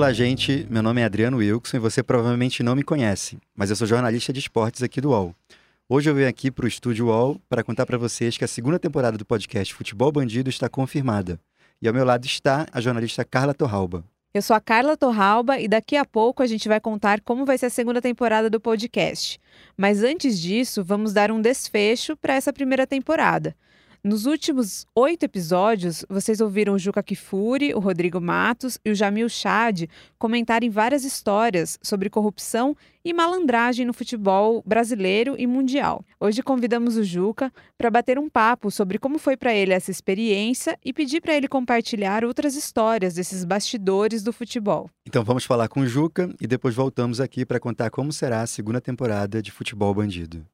Olá, gente. Meu nome é Adriano Wilson e você provavelmente não me conhece, mas eu sou jornalista de esportes aqui do UOL. Hoje eu venho aqui para o Estúdio UOL para contar para vocês que a segunda temporada do podcast Futebol Bandido está confirmada. E ao meu lado está a jornalista Carla Torralba. Eu sou a Carla Torralba e daqui a pouco a gente vai contar como vai ser a segunda temporada do podcast. Mas antes disso, vamos dar um desfecho para essa primeira temporada. Nos últimos oito episódios, vocês ouviram o Juca Kifuri, o Rodrigo Matos e o Jamil Chad comentarem várias histórias sobre corrupção e malandragem no futebol brasileiro e mundial. Hoje convidamos o Juca para bater um papo sobre como foi para ele essa experiência e pedir para ele compartilhar outras histórias desses bastidores do futebol. Então vamos falar com o Juca e depois voltamos aqui para contar como será a segunda temporada de Futebol Bandido.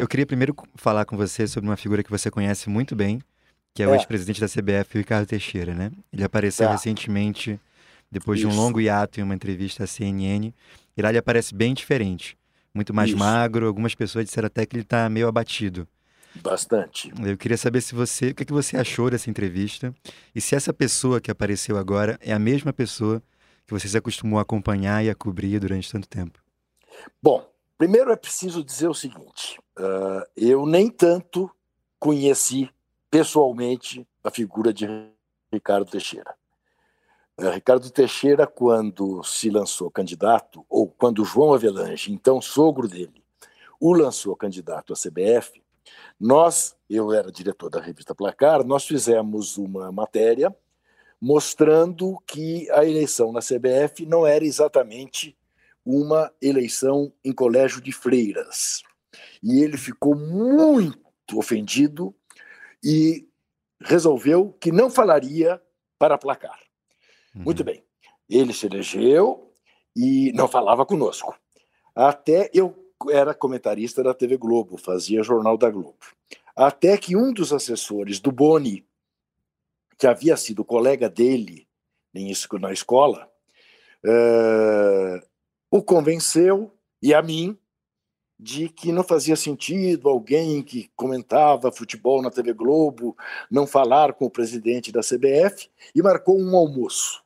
Eu queria primeiro falar com você sobre uma figura que você conhece muito bem, que é, é. o ex-presidente da CBF, Ricardo Teixeira, né? Ele apareceu é. recentemente, depois Isso. de um longo hiato em uma entrevista à CNN, e lá ele aparece bem diferente. Muito mais Isso. magro, algumas pessoas disseram até que ele está meio abatido. Bastante. Eu queria saber se você, o que, que você achou dessa entrevista e se essa pessoa que apareceu agora é a mesma pessoa que você se acostumou a acompanhar e a cobrir durante tanto tempo. Bom, primeiro é preciso dizer o seguinte: uh, eu nem tanto conheci pessoalmente a figura de Ricardo Teixeira. Uh, Ricardo Teixeira, quando se lançou candidato, ou quando João Avelange, então sogro dele, o lançou candidato à CBF, nós, eu era diretor da revista Placar, nós fizemos uma matéria mostrando que a eleição na CBF não era exatamente uma eleição em colégio de freiras. E ele ficou muito ofendido e resolveu que não falaria para placar. Uhum. Muito bem. Ele se elegeu e não falava conosco. Até eu era comentarista da TV Globo, fazia Jornal da Globo. Até que um dos assessores do Boni, que havia sido colega dele na escola, uh, o convenceu, e a mim, de que não fazia sentido alguém que comentava futebol na TV Globo não falar com o presidente da CBF e marcou um almoço.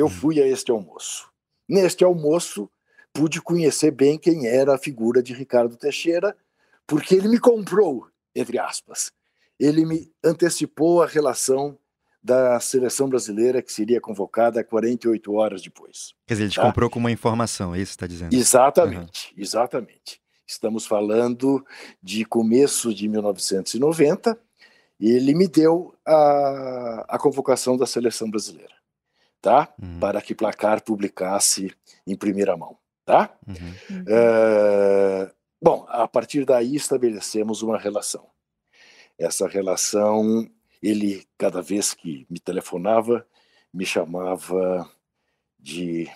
Eu hum. fui a este almoço. Neste almoço, pude conhecer bem quem era a figura de Ricardo Teixeira, porque ele me comprou, entre aspas. Ele me antecipou a relação da seleção brasileira que seria convocada 48 horas depois. Quer dizer, ele tá? comprou com uma informação, é isso que está dizendo? Exatamente, uhum. exatamente. Estamos falando de começo de 1990, e ele me deu a, a convocação da seleção brasileira, tá? Uhum. Para que Placar publicasse em primeira mão, tá? Uhum. Uh, bom, a partir daí estabelecemos uma relação. Essa relação ele, cada vez que me telefonava, me chamava de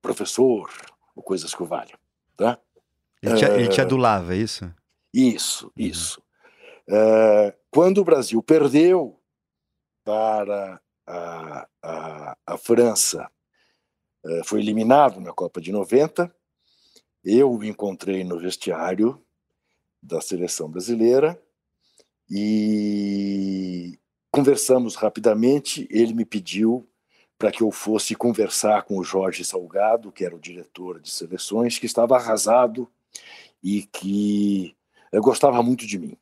professor ou coisas que o valham. Tá? Ele te, uh, ele te ah, adulava, é isso? Isso, uhum. isso. Uh, quando o Brasil perdeu para a, a, a França, uh, foi eliminado na Copa de 90, eu o encontrei no vestiário da seleção brasileira e Conversamos rapidamente, ele me pediu para que eu fosse conversar com o Jorge Salgado, que era o diretor de seleções, que estava arrasado e que eh, gostava muito de mim.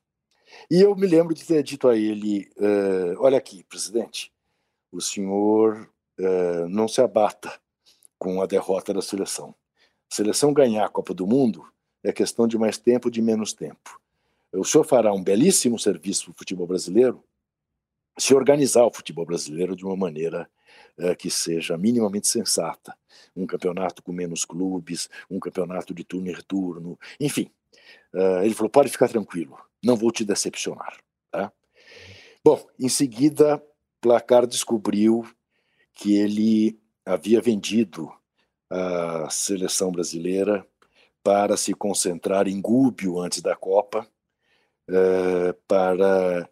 E eu me lembro de ter dito a ele: uh, Olha aqui, presidente, o senhor uh, não se abata com a derrota da seleção. A seleção ganhar a Copa do Mundo é questão de mais tempo, de menos tempo. O senhor fará um belíssimo serviço para o futebol brasileiro se organizar o futebol brasileiro de uma maneira uh, que seja minimamente sensata. Um campeonato com menos clubes, um campeonato de turno e retorno, enfim. Uh, ele falou: pode ficar tranquilo, não vou te decepcionar. Tá? Bom, em seguida, Placar descobriu que ele havia vendido a seleção brasileira para se concentrar em Gúbio antes da Copa, uh, para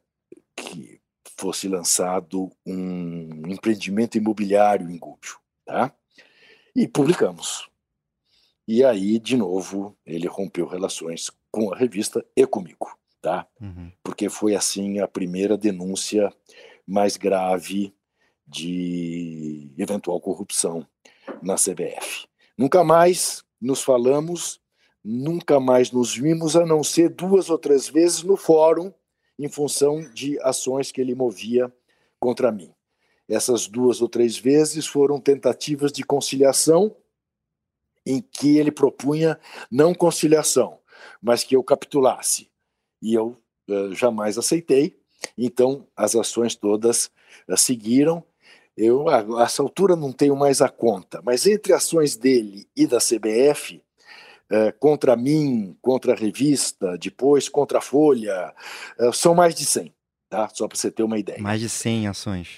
que fosse lançado um empreendimento imobiliário em Gúbio, tá? E publicamos. E aí, de novo, ele rompeu relações com a revista e comigo, tá? Uhum. Porque foi assim a primeira denúncia mais grave de eventual corrupção na CBF. Nunca mais nos falamos, nunca mais nos vimos, a não ser duas ou três vezes no fórum, em função de ações que ele movia contra mim. Essas duas ou três vezes foram tentativas de conciliação, em que ele propunha não conciliação, mas que eu capitulasse. E eu uh, jamais aceitei. Então, as ações todas uh, seguiram. Eu, a, a essa altura, não tenho mais a conta, mas entre ações dele e da CBF, uh, contra mim, contra a revista, depois contra a Folha, são mais de 100, tá? só para você ter uma ideia. Mais de 100 ações.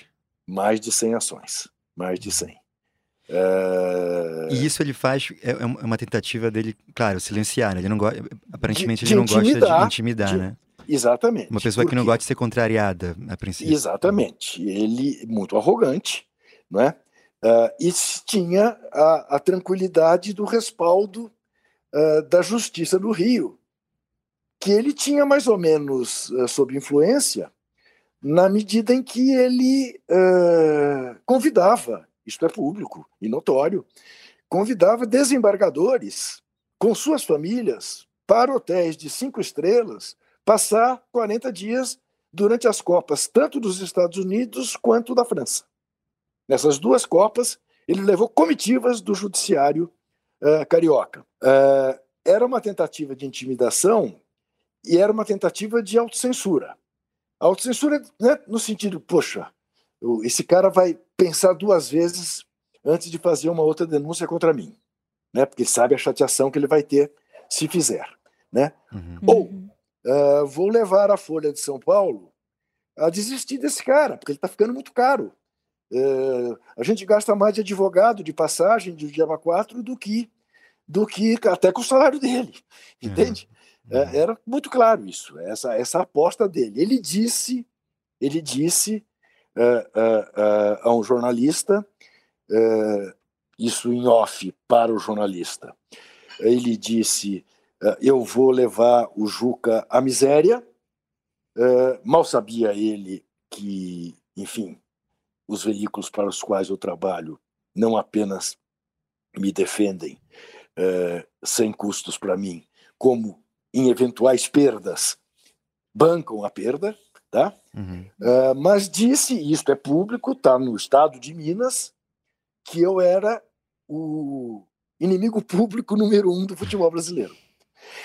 Mais de 100 ações. Mais de 100. Uh... E isso ele faz, é, é uma tentativa dele, claro, silenciar, né? Ele não gosta, aparentemente de, ele não gosta de intimidar, de, né? Exatamente. Uma pessoa que não gosta de ser contrariada, a princípio. Exatamente. Ele, muito arrogante, não é? Uh, e tinha a, a, tranquilidade do respaldo uh, da Justiça do Rio, que ele tinha mais ou menos uh, sob influência na medida em que ele convidava isto é público e notório, convidava desembargadores com suas famílias para hotéis de cinco estrelas passar 40 dias durante as Copas, tanto dos Estados Unidos quanto da França. Nessas duas Copas, ele levou comitivas do judiciário uh, carioca. Uh, era uma tentativa de intimidação e era uma tentativa de autocensura. Autocensura né, no sentido, poxa, esse cara vai pensar duas vezes antes de fazer uma outra denúncia contra mim, né? Porque sabe a chateação que ele vai ter se fizer, né? Uhum. Ou uh, vou levar a Folha de São Paulo a desistir desse cara, porque ele está ficando muito caro. Uh, a gente gasta mais de advogado, de passagem, de diaba 4 do que do que até com o salário dele, entende? Uhum. Uh, era muito claro isso, essa essa aposta dele. Ele disse, ele disse a um jornalista, isso em off para o jornalista. Ele disse: Eu vou levar o Juca à miséria. mal sabia ele que, enfim, os veículos para os quais eu trabalho não apenas me defendem sem custos para mim, como em eventuais perdas bancam a perda, tá? Uhum. Uh, mas disse, isto é público, está no estado de Minas, que eu era o inimigo público número um do futebol brasileiro.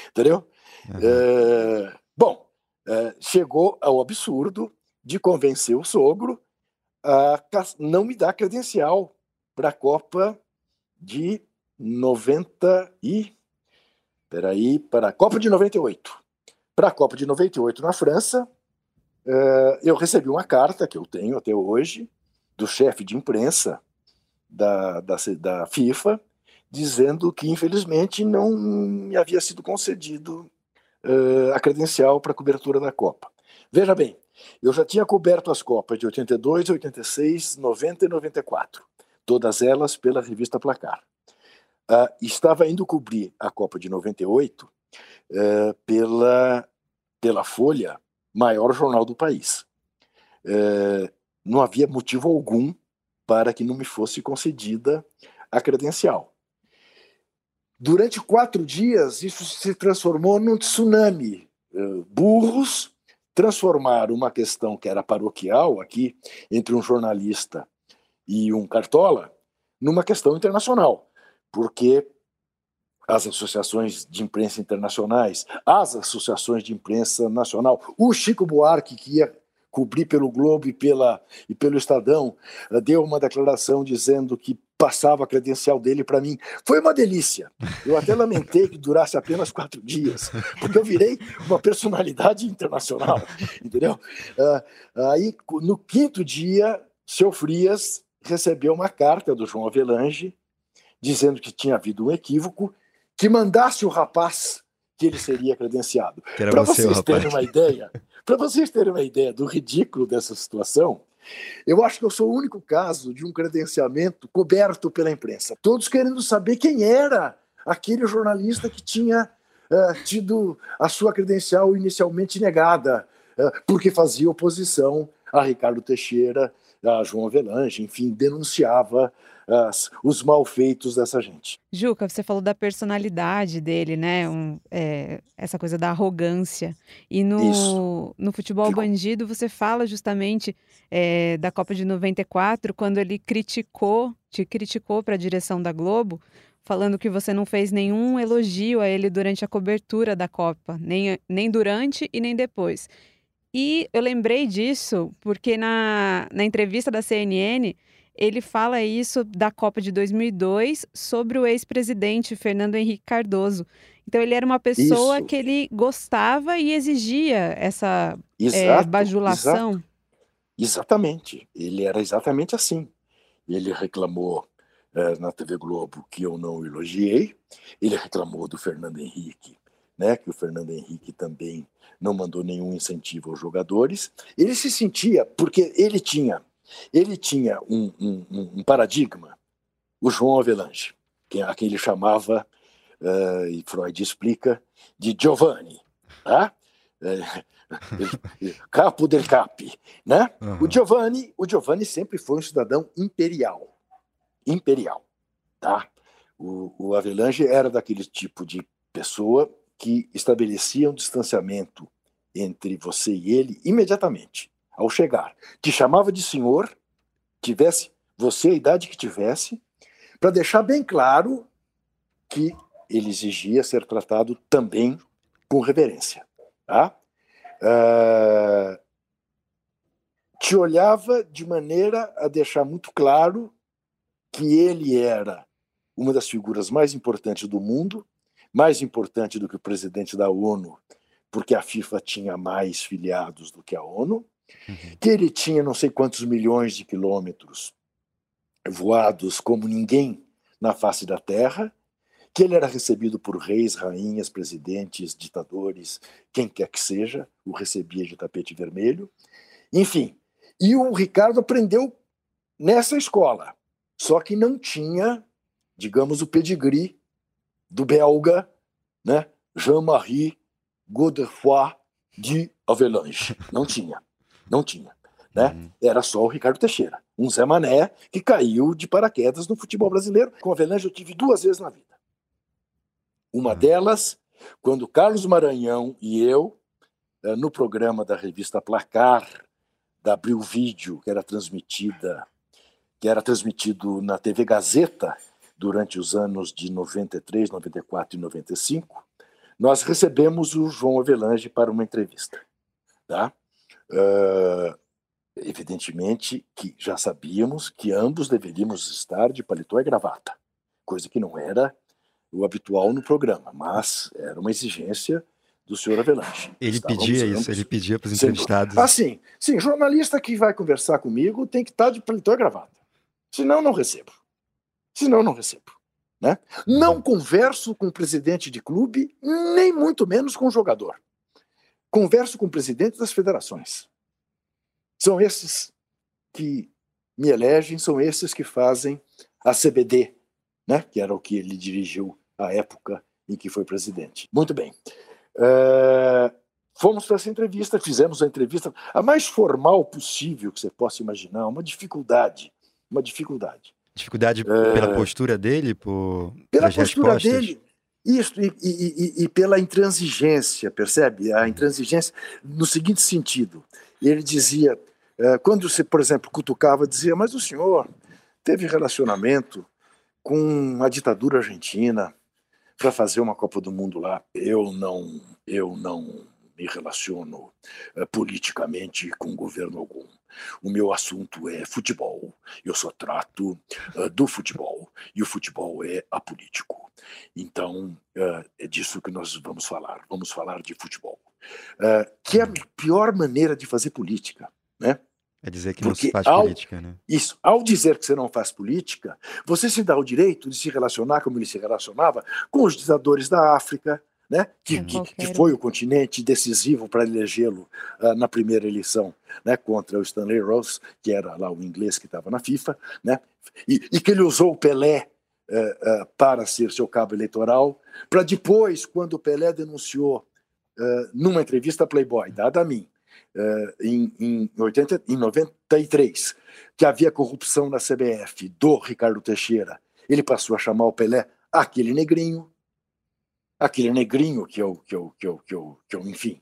Entendeu? Uhum. Uh, bom, uh, chegou ao absurdo de convencer o sogro a não me dar credencial para a Copa de 90 e peraí, para a Copa de 98. Para a Copa de 98 na França, Uh, eu recebi uma carta que eu tenho até hoje do chefe de imprensa da, da, da, FIFA dizendo que infelizmente não me havia sido concedido uh, a credencial para a cobertura da Copa. Veja bem, eu já tinha coberto as Copas de 82, 86, 90 e 94, todas elas pela revista Placar. Uh, estava indo cobrir a Copa de 98 pela, pela Folha maior jornal do país. É, não havia motivo algum para que não me fosse concedida a credencial. Durante quatro dias, isso se transformou num tsunami. É, burros transformaram uma questão que era paroquial aqui, entre um jornalista e um cartola, numa questão internacional, porque as associações de imprensa internacionais, as associações de imprensa nacional, o Chico Buarque, que ia cobrir pelo Globo e, pela, e pelo Estadão, eh, deu uma declaração dizendo que passava a credencial dele para mim. Foi uma delícia. Eu até lamentei que durasse apenas quatro dias, porque eu virei uma personalidade internacional, entendeu? Uh, aí, no quinto dia, seu Frias recebeu uma carta do João Avelange dizendo que tinha havido um equívoco que mandasse o rapaz que ele seria credenciado. Para vocês terem uma ideia, para vocês terem uma ideia do ridículo dessa situação, eu acho que eu sou o único caso de um credenciamento coberto pela imprensa. Todos querendo saber quem era aquele jornalista que tinha uh, tido a sua credencial inicialmente negada, uh, porque fazia oposição a Ricardo Teixeira a João Avelange, enfim, denunciava as, os malfeitos dessa gente. Juca, você falou da personalidade dele, né? Um, é, essa coisa da arrogância. E no, no futebol Ficou. bandido, você fala justamente é, da Copa de 94, quando ele criticou, te criticou para a direção da Globo, falando que você não fez nenhum elogio a ele durante a cobertura da Copa, nem, nem durante e nem depois. E eu lembrei disso porque na, na entrevista da CNN ele fala isso da Copa de 2002 sobre o ex-presidente Fernando Henrique Cardoso. Então ele era uma pessoa isso. que ele gostava e exigia essa eh, exato, é, bajulação. Exato. Exatamente. Ele era exatamente assim. Ele reclamou é, na TV Globo que eu não elogiei. Ele reclamou do Fernando Henrique, né? Que o Fernando Henrique também não mandou nenhum incentivo aos jogadores. Ele se sentia porque ele tinha ele tinha um, um, um paradigma, o João Avelange, que, a quem ele chamava, uh, e Freud explica, de Giovanni, tá? Uh, capo del capi, né? Uhum. O Giovanni, o Giovanni sempre foi um cidadão imperial, imperial, tá? O, o Avelange era daquele tipo de pessoa que estabelecia um distanciamento entre você e ele imediatamente ao chegar, te chamava de senhor, tivesse você a idade que tivesse, para deixar bem claro que ele exigia ser tratado também com reverência. Tá? Uh, te olhava de maneira a deixar muito claro que ele era uma das figuras mais importantes do mundo, mais importante do que o presidente da ONU, porque a FIFA tinha mais filiados do que a ONU. Que ele tinha não sei quantos milhões de quilômetros voados como ninguém na face da Terra, que ele era recebido por reis, rainhas, presidentes, ditadores, quem quer que seja, o recebia de tapete vermelho. Enfim, e o Ricardo aprendeu nessa escola, só que não tinha, digamos, o pedigree do belga, né? Jean-Marie Godefroy de Avelange. Não tinha. Não tinha. Né? Uhum. Era só o Ricardo Teixeira, um Zé Mané que caiu de paraquedas no futebol brasileiro. Com a Avelange eu tive duas vezes na vida. Uma uhum. delas, quando Carlos Maranhão e eu, eh, no programa da revista Placar, da Abril Vídeo, que era transmitida, que era transmitido na TV Gazeta durante os anos de 93, 94 e 95, nós recebemos o João Avelange para uma entrevista. Tá? Uh, evidentemente que já sabíamos que ambos deveríamos estar de paletó e gravata, coisa que não era o habitual no programa, mas era uma exigência do senhor Avelanche. Ele Estávamos pedia ambos, isso, ele pedia para os entrevistados. Ah, sim, sim, jornalista que vai conversar comigo tem que estar de paletó e gravata, senão não recebo, senão não recebo. Né? Não uhum. converso com presidente de clube, nem muito menos com jogador. Converso com o presidente das federações. São esses que me elegem, são esses que fazem a CBD, né? que era o que ele dirigiu à época em que foi presidente. Muito bem. É, fomos para essa entrevista, fizemos a entrevista a mais formal possível que você possa imaginar, uma dificuldade, uma dificuldade. Dificuldade é, pela postura dele, por pela postura respostas. dele, isso, e, e, e, pela intransigência, percebe? A intransigência no seguinte sentido. Ele dizia, eh, quando você, por exemplo, cutucava, dizia, mas o senhor teve relacionamento com a ditadura argentina para fazer uma Copa do Mundo lá. Eu não, eu não me relaciono uh, politicamente com governo algum. O meu assunto é futebol. Eu só trato uh, do futebol e o futebol é apolítico. Então uh, é disso que nós vamos falar. Vamos falar de futebol, que é a pior maneira de fazer política, né? É dizer que Porque não se faz ao, política, né? Isso. Ao dizer que você não faz política, você se dá o direito de se relacionar como ele se relacionava com os ditadores da África, né? que, que, que, foi o continente decisivo para elegê-lo uh, na primeira eleição né? contra o Stanley Rose, que era lá o inglês que estava na FIFA, né? e, e, que ele usou o Pelé uh, uh, para ser seu cabo eleitoral, para depois, quando o Pelé denunciou numa entrevista Playboy, dada a mim, em, em, 80, em 93 que havia corrupção na CBF do Ricardo Teixeira, ele passou a chamar o Pelé aquele negrinho, aquele negrinho que eu, que eu, que eu, que eu, que eu enfim,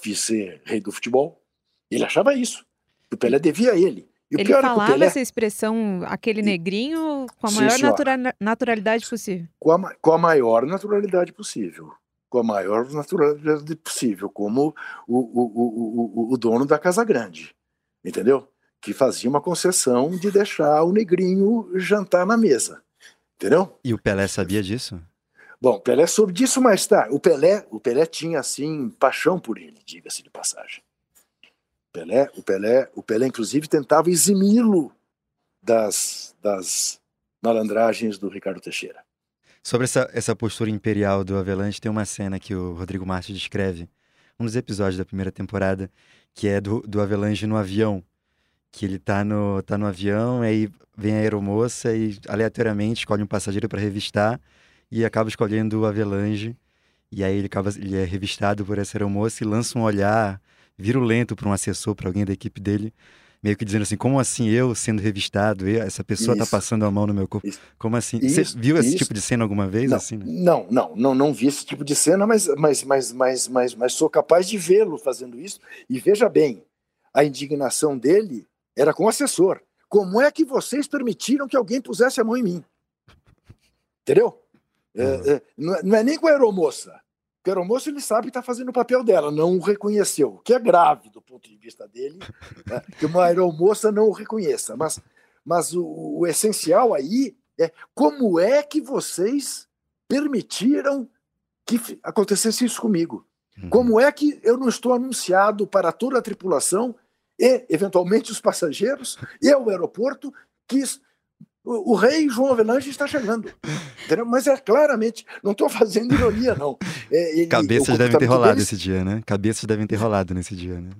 fiz ser rei do futebol. Ele achava isso. Que o Pelé devia a ele. E ele falava Pelé... essa expressão, aquele negrinho, com a maior natura... naturalidade possível. Com a, com a maior naturalidade possível. Com a maior naturalidade possível, como o, o, o, o, o dono da Casa Grande. Entendeu? Que fazia uma concessão de deixar o negrinho jantar na mesa. Entendeu? E o Pelé sabia disso? Bom, Pelé soube disso mais tarde. O Pelé, o Pelé tinha assim paixão por ele, diga-se de passagem. Pelé, o Pelé, o Pelé inclusive tentava eximi-lo das, das malandragens do Ricardo Teixeira. Sobre essa, essa postura imperial do Avelanche, tem uma cena que o Rodrigo Martins descreve, um dos episódios da primeira temporada, que é do, do Avelanche no avião. Que ele tá no, tá no avião, aí vem a aeromoça e aleatoriamente escolhe um passageiro para revistar e acaba escolhendo o Avelange. E aí ele, acaba, ele é revistado por essa aeromoça e lança um olhar virulento para um assessor, para alguém da equipe dele, meio que dizendo assim, como assim eu sendo revistado, essa pessoa está passando a mão no meu corpo? Isso. Como assim? Isso. Você viu esse Isso. tipo de cena alguma vez? Não, assim, né? não, não, não, não vi esse tipo de cena, mas, mas, mas, mas, mas, mas sou capaz de vê-lo fazendo isso. E veja bem, a indignação dele era com o assessor. Como é que vocês permitiram que alguém pusesse a mão em mim? Entendeu? Uhum. É, não é nem com a aeromoça. Porque o aeromoço ele sabe que está fazendo o papel dela, não o reconheceu, o que é grave do ponto de vista dele, né, que uma aeromoça não o reconheça. Mas, mas o, o essencial aí é como é que vocês permitiram que acontecesse isso comigo? Uhum. Como é que eu não estou anunciado para toda a tripulação e, eventualmente, os passageiros e o aeroporto que o, o rei João Avelange está chegando. Entendeu? Mas é claramente, não estou fazendo ironia, não. É, ele, cabeças devem ter rolado deles... esse dia, né? Cabeças devem ter rolado nesse dia, né?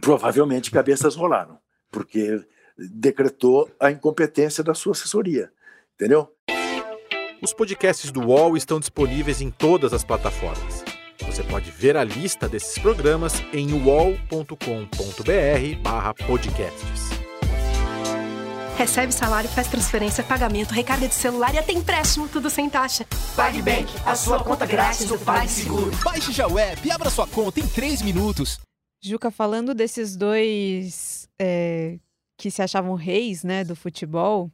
Provavelmente cabeças rolaram, porque decretou a incompetência da sua assessoria. Entendeu? Os podcasts do UOL estão disponíveis em todas as plataformas. Você pode ver a lista desses programas em uol.com.br/podcasts. Recebe salário, faz transferência, pagamento, recarga de celular e até empréstimo, tudo sem taxa. PagBank, a sua conta grátis do PagSeguro. Baixe já o app e abra sua conta em 3 minutos. Juca, falando desses dois é, que se achavam reis né, do futebol,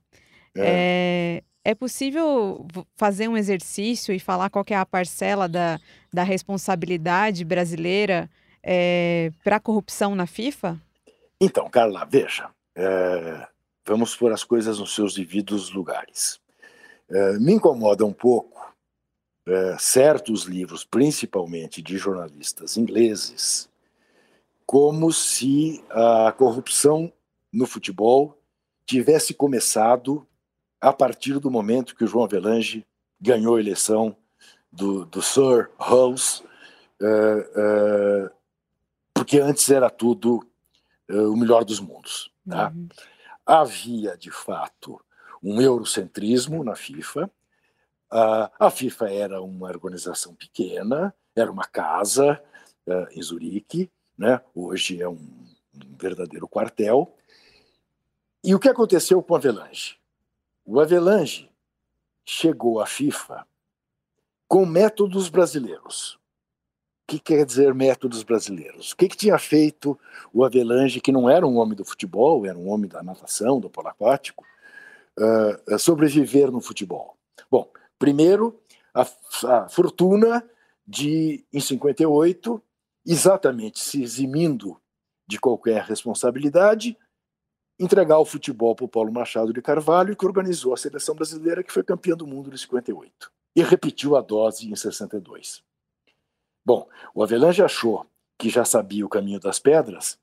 é. é. é possível fazer um exercício e falar qual é a parcela da, da responsabilidade brasileira é, para a corrupção na FIFA? Então, Carla, veja, é, Vamos pôr as coisas nos seus devidos lugares. É, me incomoda um pouco é, certos livros, principalmente de jornalistas ingleses, como se a corrupção no futebol tivesse começado a partir do momento que o João Avelange ganhou a eleição do, do Sir Hulse, uh, uh, porque antes era tudo o melhor dos mundos. Tá? Uhum havia, de fato, um eurocentrismo na FIFA. a FIFA era uma organização pequena, era uma casa eh, em Zurique, né? hoje é um, verdadeiro quartel. E o que aconteceu com o Avelange? O Avelange chegou à FIFA com métodos brasileiros que quer dizer métodos brasileiros? O que, que tinha feito o Avelange, que não era um homem do futebol, era um homem da natação, do polo aquático, uh, sobreviver no futebol? Bom, primeiro, a, a fortuna de, em 58, exatamente se eximindo de qualquer responsabilidade, entregar o futebol para o Paulo Machado de Carvalho, que organizou a seleção brasileira, que foi campeã do mundo em 58. E repetiu a dose em 62. Bom, o Avelange achou que já sabia o caminho das pedras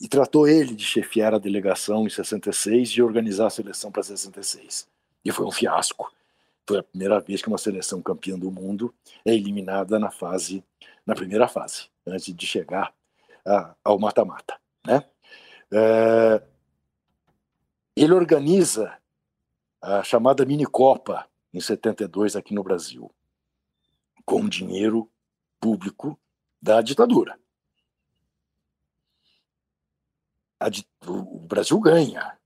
e tratou ele de chefiar a delegação em 66 e organizar a seleção para 66. E foi um fiasco. Foi a primeira vez que uma seleção campeã do mundo é eliminada na fase, na primeira fase, antes de chegar a, ao mata-mata, né? É, ele organiza a chamada mini Copa em 72 aqui no Brasil, com dinheiro público da ditadura. o Brasil ganha.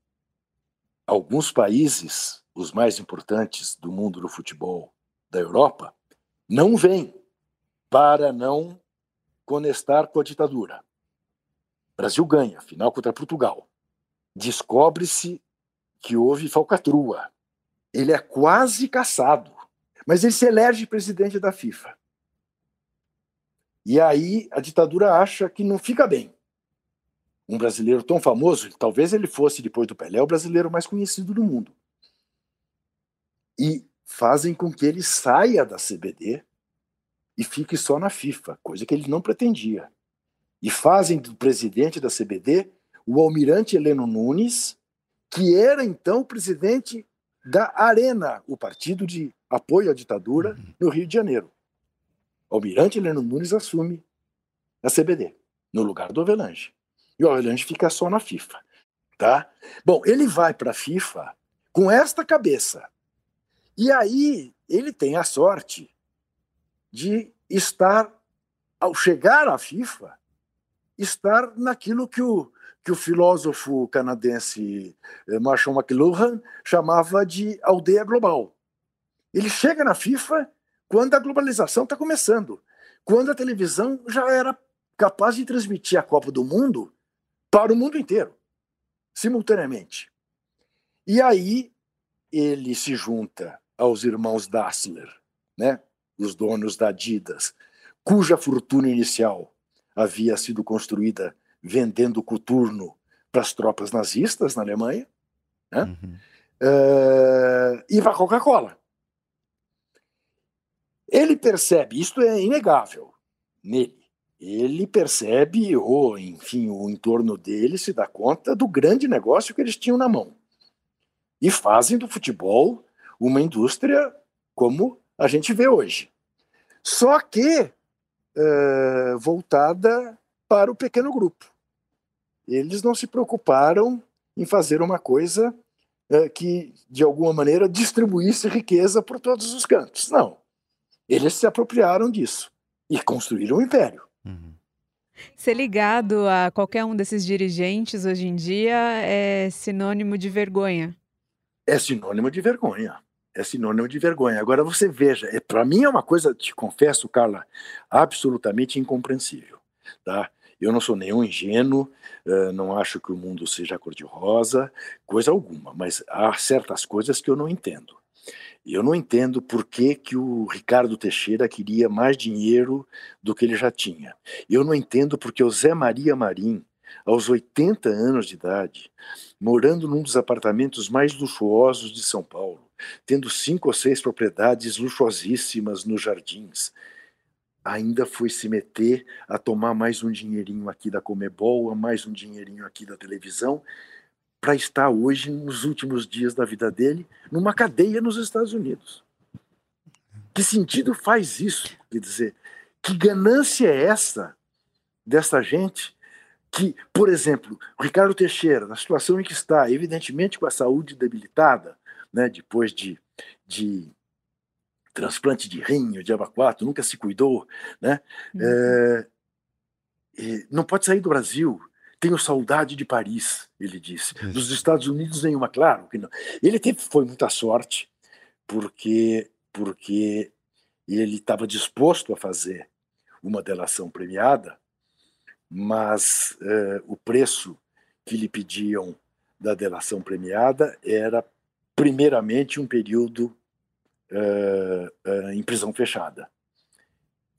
Alguns países, os mais importantes do mundo do futebol da Europa, não vêm para não conestar com a ditadura. O Brasil ganha, final contra Portugal. Descobre-se que houve falcatrua. Ele é quase caçado, mas ele se elege presidente da FIFA. E aí a ditadura acha que não fica bem. Um brasileiro tão famoso, talvez ele fosse, depois do Pelé, o brasileiro mais conhecido do mundo. E fazem com que ele saia da CBD e fique só na FIFA, coisa que ele não pretendia. E fazem do presidente da CBD o almirante Heleno Nunes, que era então o presidente da Arena, o partido de apoio à ditadura uhum. no Rio de Janeiro. Almirante Heleno Nunes assume a CBD, no lugar do Avelange. E o Avelange fica só na FIFA. Tá? Bom, ele vai para a FIFA com esta cabeça. E aí ele tem a sorte de estar, ao chegar à FIFA, estar naquilo que o, que o filósofo canadense eh, Marshall McLuhan chamava de aldeia global. Ele chega na FIFA quando a globalização está começando, quando a televisão já era capaz de transmitir a Copa do Mundo para o mundo inteiro, simultaneamente. E aí ele se junta aos irmãos Dassler, né? os donos da Adidas, cuja fortuna inicial havia sido construída vendendo coturno para as tropas nazistas na Alemanha, né? Uhum. Uh, e para a Coca-Cola. Ele percebe, isto é inegável nele, ele percebe, ou enfim, o entorno dele se dá conta do grande negócio que eles tinham na mão. E fazem do futebol uma indústria como a gente vê hoje. Só que uh, voltada para o pequeno grupo. Eles não se preocuparam em fazer uma coisa uh, que, de alguma maneira, distribuísse riqueza por todos os cantos. Não. Eles se apropriaram disso e construíram um império. Uhum. Ser ligado a qualquer um desses dirigentes hoje em dia é sinônimo de vergonha. É sinônimo de vergonha é sinônimo de vergonha. Agora você veja, é, para mim é uma coisa, te confesso, Carla, absolutamente incompreensível. Tá? Eu não sou nenhum ingênuo, uh, não acho que o mundo seja cor-de-rosa, coisa alguma, mas há certas coisas que eu não entendo. Eu não entendo por que, que o Ricardo Teixeira queria mais dinheiro do que ele já tinha. Eu não entendo porque o Zé Maria Marim, aos 80 anos de idade, morando num dos apartamentos mais luxuosos de São Paulo, tendo cinco ou seis propriedades luxuosíssimas nos jardins. Ainda foi se meter a tomar mais um dinheirinho aqui da Comebol, mais um dinheirinho aqui da televisão, para estar hoje, nos últimos dias da vida dele, numa cadeia nos Estados Unidos. Que sentido faz isso? Quer dizer, que ganância é essa dessa gente que, por exemplo, o Ricardo Teixeira, na situação em que está, evidentemente com a saúde debilitada, né, depois de, de transplante de rim, de abacuato, nunca se cuidou, né? Uhum. É, não pode sair do Brasil. Tenho saudade de Paris, ele disse. Dos Estados Unidos nenhuma, claro que não. Ele teve foi muita sorte porque porque ele estava disposto a fazer uma delação premiada, mas é, o preço que lhe pediam da delação premiada era primeiramente um período uh, uh, em prisão fechada.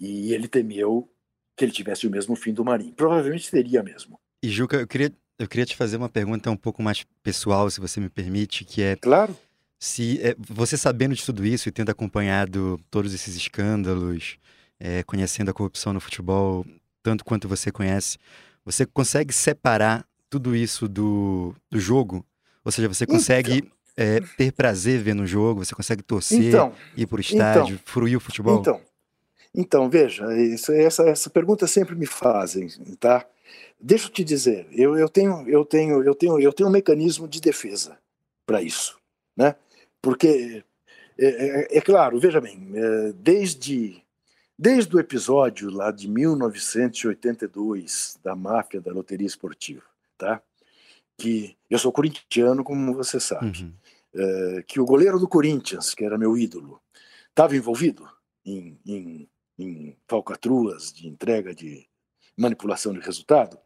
E ele temeu que ele tivesse o mesmo fim do Marinho. Provavelmente teria mesmo. E Juca, eu queria, eu queria te fazer uma pergunta um pouco mais pessoal, se você me permite, que é... Claro. Se é, você sabendo de tudo isso e tendo acompanhado todos esses escândalos, é, conhecendo a corrupção no futebol tanto quanto você conhece, você consegue separar tudo isso do, do jogo? Ou seja, você consegue então, é, ter prazer vendo o jogo, você consegue torcer, então, ir para o estádio, então, fruir o futebol? Então, então veja, isso, essa, essa pergunta sempre me fazem, tá? Deixa eu te dizer, eu, eu, tenho, eu, tenho, eu, tenho, eu tenho um mecanismo de defesa para isso, né? Porque, é, é, é, claro, veja bem, é, desde, desde o episódio lá de 1982 da máfia da loteria esportiva, tá? que eu sou corintiano, como você sabe, Uhum. é, que o goleiro do Corinthians, que era meu ídolo, estava envolvido em, em, em falcatruas de entrega de manipulação de resultado,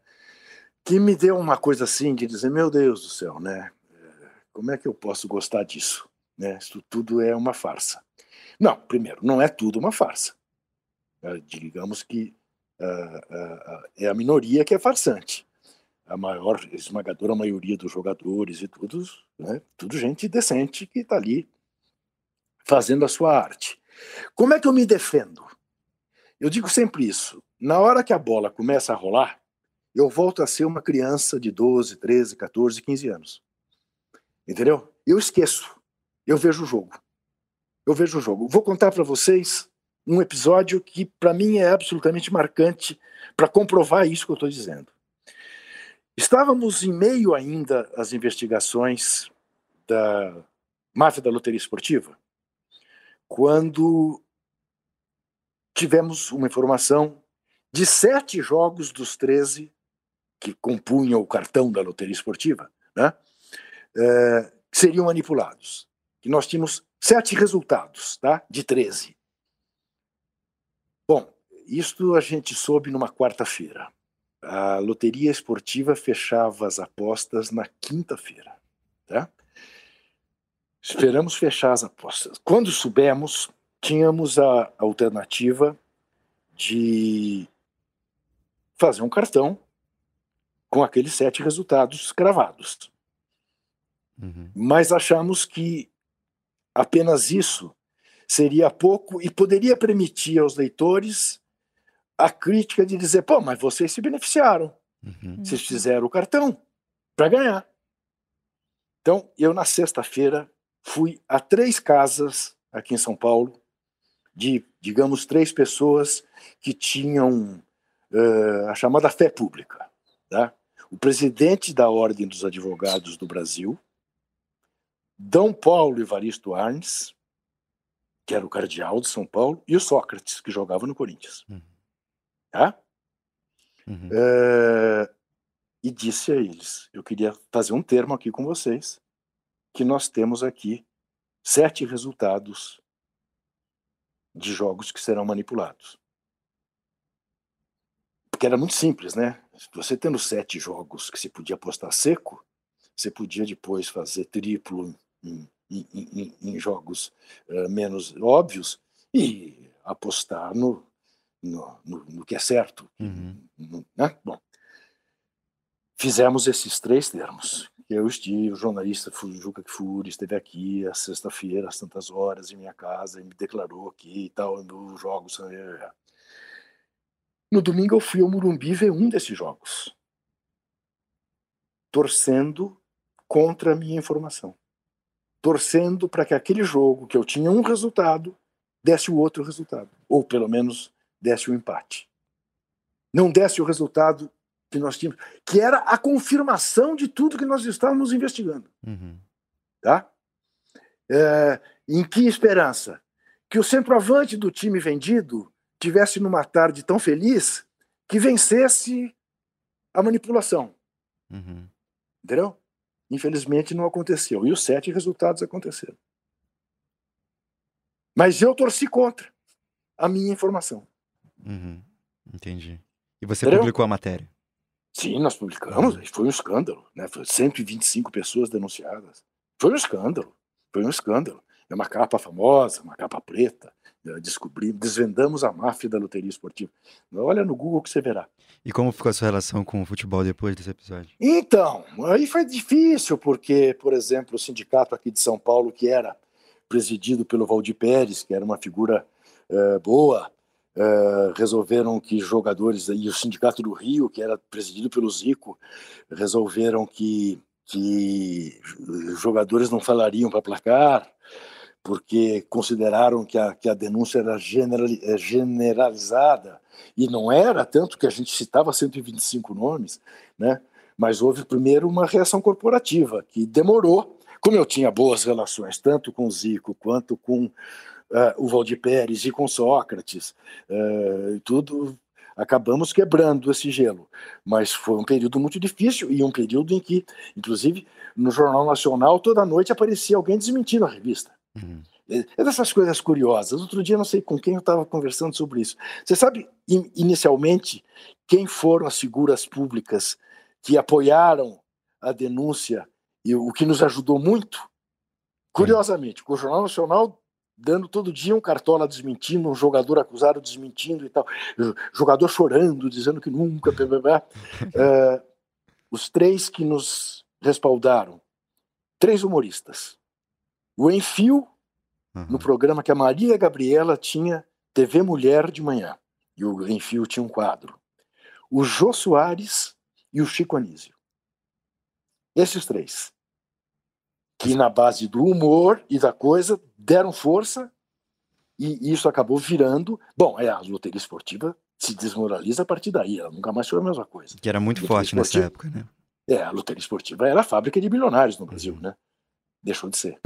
que me deu uma coisa assim de dizer, meu Deus do céu, né? É, Como é que eu posso gostar disso? Né? Isso tudo é uma farsa. Não, primeiro, não é tudo uma farsa. É, digamos que ah, ah, é a minoria que é farsante. A maior, esmagadora maioria dos jogadores e tudo, né? tudo gente decente que está ali fazendo a sua arte. Como é que eu me defendo? Eu digo sempre isso. Na hora que a bola começa a rolar, eu volto a ser uma criança de 12, 13, 14, 15 anos. Entendeu? Eu esqueço. Eu vejo o jogo. Eu vejo o jogo. Vou contar para vocês um episódio que para mim é absolutamente marcante para comprovar isso que eu estou dizendo. Estávamos em meio ainda às investigações da máfia da loteria esportiva, quando tivemos uma informação de sete jogos dos 13 que compunham o cartão da loteria esportiva, né, que seriam manipulados. Que nós tínhamos sete resultados, tá, de 13. Bom, isto a gente soube numa quarta-feira. A loteria esportiva fechava as apostas na quinta-feira, tá? Esperamos fechar as apostas. Quando soubemos, tínhamos a alternativa de fazer um cartão com aqueles sete resultados cravados. Uhum. Mas achamos que apenas isso seria pouco e poderia permitir aos leitores a crítica de dizer: pô, mas vocês se beneficiaram, Uhum. vocês fizeram o cartão para ganhar. Então, eu na sexta-feira fui a três casas aqui em São Paulo, de, digamos, três pessoas que tinham eh, a chamada fé pública. Tá? O presidente da Ordem dos Advogados do Brasil, D. Paulo Evaristo Arnes, que era o cardeal de São Paulo, e o Sócrates, que jogava no Corinthians. Uhum. Tá? Uhum. É, e disse a eles: Eu queria fazer um termo aqui com vocês, que nós temos aqui sete resultados de jogos que serão manipulados. Porque era muito simples, né? Você tendo sete jogos que se podia apostar seco, você podia depois fazer triplo em, em- em- em jogos eh, menos óbvios e apostar no, no, no- no que é certo. Uhum. No- né? Bom, fizemos esses três termos. Eu estive, o jornalista Juca Kfouri esteve aqui a sexta-feira, às tantas horas, em minha casa, e me declarou aqui e tal, nos jogos. No domingo eu fui ao Murumbi ver um desses jogos, torcendo contra a minha informação. Torcendo para que aquele jogo, que eu tinha um resultado, desse o outro resultado. Ou pelo menos desse o empate. Não desse o resultado que nós tínhamos, que era a confirmação de tudo que nós estávamos investigando. Uhum. Tá? É, em que esperança? Que o centroavante do time vendido tivesse numa tarde tão feliz que vencesse a manipulação. Uhum. Entendeu? Infelizmente não aconteceu. E os sete resultados aconteceram. Mas eu torci contra a minha informação. Uhum. Entendi. E você Entendeu? publicou a matéria? Sim, nós publicamos. Foi um escândalo. Né? Foi 125 pessoas denunciadas. Foi um escândalo. Foi um escândalo. É uma capa famosa, uma capa preta. Eh, Descobrimos, desvendamos a máfia da loteria esportiva. Olha no Google que você verá. E como ficou a sua relação com o futebol depois desse episódio? Então, aí foi difícil, porque, por exemplo, o sindicato aqui de São Paulo, que era presidido pelo Valdir Pérez, que era uma figura eh, boa, eh, resolveram que jogadores, e o sindicato do Rio, que era presidido pelo Zico, resolveram que, que jogadores não falariam para placar, porque consideraram que a, que a denúncia era eh, generalizada, e não era, tanto que a gente citava 125 nomes, né? mas houve primeiro uma reação corporativa, que demorou. Como eu tinha boas relações, tanto com o Zico quanto com eh, o Valdir Pérez e com Sócrates, eh, e tudo, acabamos quebrando esse gelo. Mas foi um período muito difícil e um período em que, inclusive, no Jornal Nacional, toda noite aparecia alguém desmentindo a revista. Uhum. É, é dessas coisas curiosas. Outro dia, não sei com quem eu estava conversando sobre isso. Você sabe, in, inicialmente, quem foram as figuras públicas que apoiaram a denúncia e o que nos ajudou muito? Curiosamente, o Jornal Nacional dando todo dia um cartola desmentindo, um jogador acusado desmentindo e tal, jogador chorando, dizendo que nunca. Blá, blá, blá. Uh, os três que nos respaldaram, três humoristas. O Enfio, uhum. no programa que a Maria Gabriela tinha TV Mulher de manhã, e o Enfio tinha um quadro. O Jô Soares e o Chico Anísio. Esses três. Que na base do humor e da coisa deram força e isso acabou virando. Bom, é, a loteria esportiva se desmoraliza a partir daí, ela nunca mais foi a mesma coisa. Que era muito forte nessa época, né? É, a loteria esportiva era a fábrica de bilionários no Brasil, uhum. né? Deixou de ser.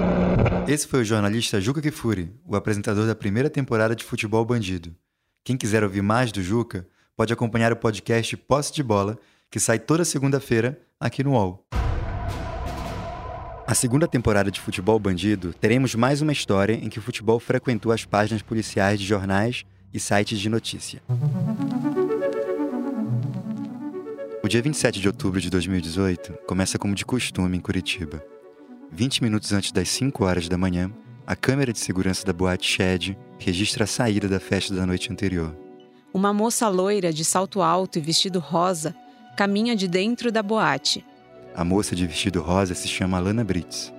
Esse foi o jornalista Juca Kifuri, o apresentador da primeira temporada de Futebol Bandido. Quem quiser ouvir mais do Juca, pode acompanhar o podcast Posse de Bola, que sai toda segunda-feira aqui no UOL. A segunda temporada de Futebol Bandido, teremos mais uma história em que o futebol frequentou as páginas policiais de jornais e sites de notícia. O dia 27 de outubro de 2018 começa como de costume em Curitiba. 20 minutos antes das 5 horas da manhã, a câmera de segurança da boate Shed registra a saída da festa da noite anterior. Uma moça loira de salto alto e vestido rosa caminha de dentro da boate a moça de vestido rosa se chama Alana Brits.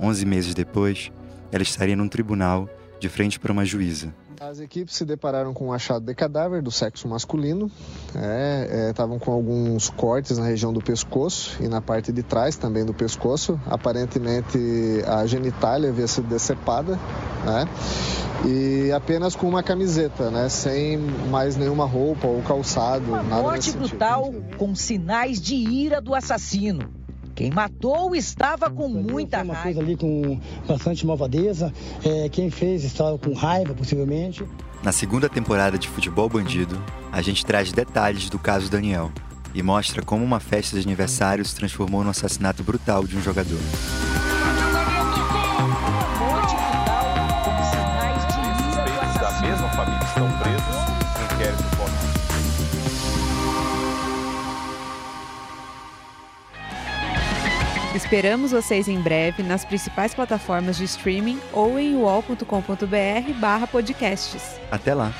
Onze meses depois, ela estaria num tribunal de frente para uma juíza. As equipes se depararam com um achado de cadáver do sexo masculino. Estavam é, é, com alguns cortes na região do pescoço e na parte de trás também do pescoço. Aparentemente a genitália havia sido decepada. Né? E apenas com uma camiseta, né? Sem mais nenhuma roupa ou calçado. Uma morte brutal com sinais de ira do assassino. Quem matou estava com muita uma raiva. coisa ali com bastante malvadeza. É, quem fez estava com raiva, possivelmente. Na segunda temporada de Futebol Bandido, a gente traz detalhes do caso Daniel e mostra como uma festa de aniversário se transformou no assassinato brutal de um jogador. Esperamos vocês em breve nas principais plataformas de streaming ou em uol.com.br/podcasts. Até lá!